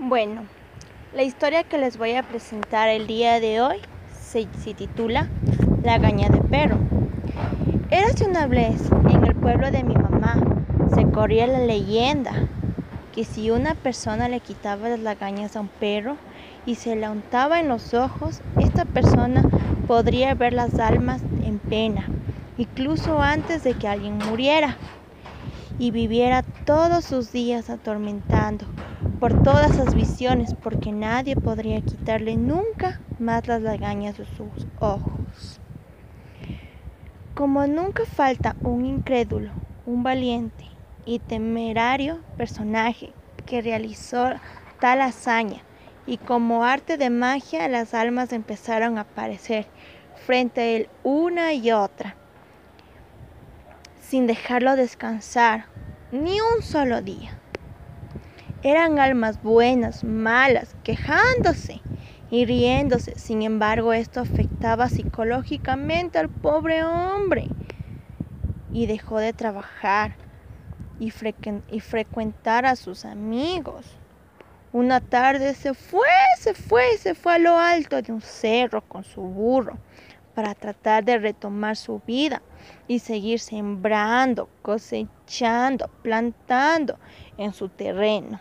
Bueno, la historia que les voy a presentar el día de hoy se, titula La gaña de perro. Érase una vez en el pueblo de mi mamá, se corría la leyenda que si una persona le quitaba las lagañas a un perro y se la untaba en los ojos, esta persona podría ver las almas en pena, incluso antes de que alguien muriera y viviera todos sus días atormentando por todas esas visiones, porque nadie podría quitarle nunca más las lagañas de sus ojos. Como nunca falta un incrédulo, un valiente y temerario personaje que realizó tal hazaña, y como arte de magia las almas empezaron a aparecer frente a él una y otra, sin dejarlo descansar ni un solo día. Eran almas buenas, malas, quejándose y riéndose. Sin embargo, esto afectaba psicológicamente al pobre hombre y dejó de trabajar y, y frecuentar a sus amigos. Una tarde se fue, se fue, se fue a lo alto de un cerro con su burro para tratar de retomar su vida y seguir sembrando, cosechando, plantando en su terreno.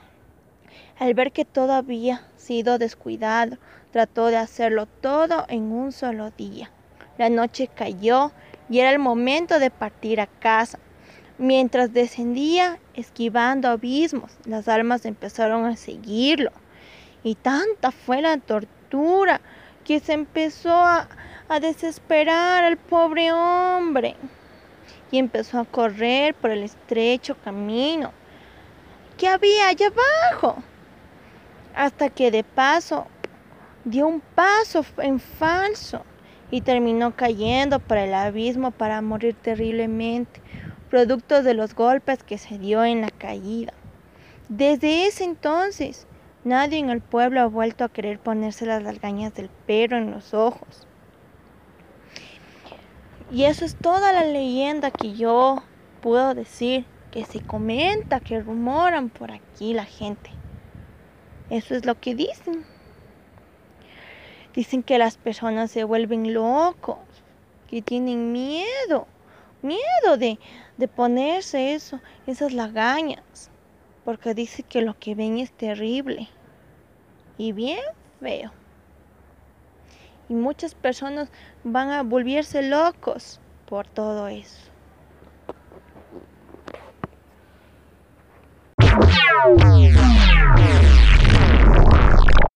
Al ver que todo había sido descuidado, trató de hacerlo todo en un solo día. La noche cayó y era el momento de partir a casa. Mientras descendía, esquivando abismos, las almas empezaron a seguirlo. Y tanta fue la tortura que se empezó a, a desesperar al pobre hombre. Y empezó a correr por el estrecho camino que había allá abajo hasta que de paso dio un paso en falso y terminó cayendo para el abismo para morir terriblemente, producto de los golpes que se dio en la caída. Desde ese entonces, nadie en el pueblo ha vuelto a querer ponerse las largañas del perro en los ojos. Y eso es toda la leyenda que yo puedo decir, que se comenta, que rumoran por aquí la gente. Eso es lo que dicen. Dicen que las personas se vuelven locos, que tienen miedo, miedo de, de ponerse eso, esas lagañas, porque dice que lo que ven es terrible y bien feo. Y muchas personas van a volverse locos por todo eso.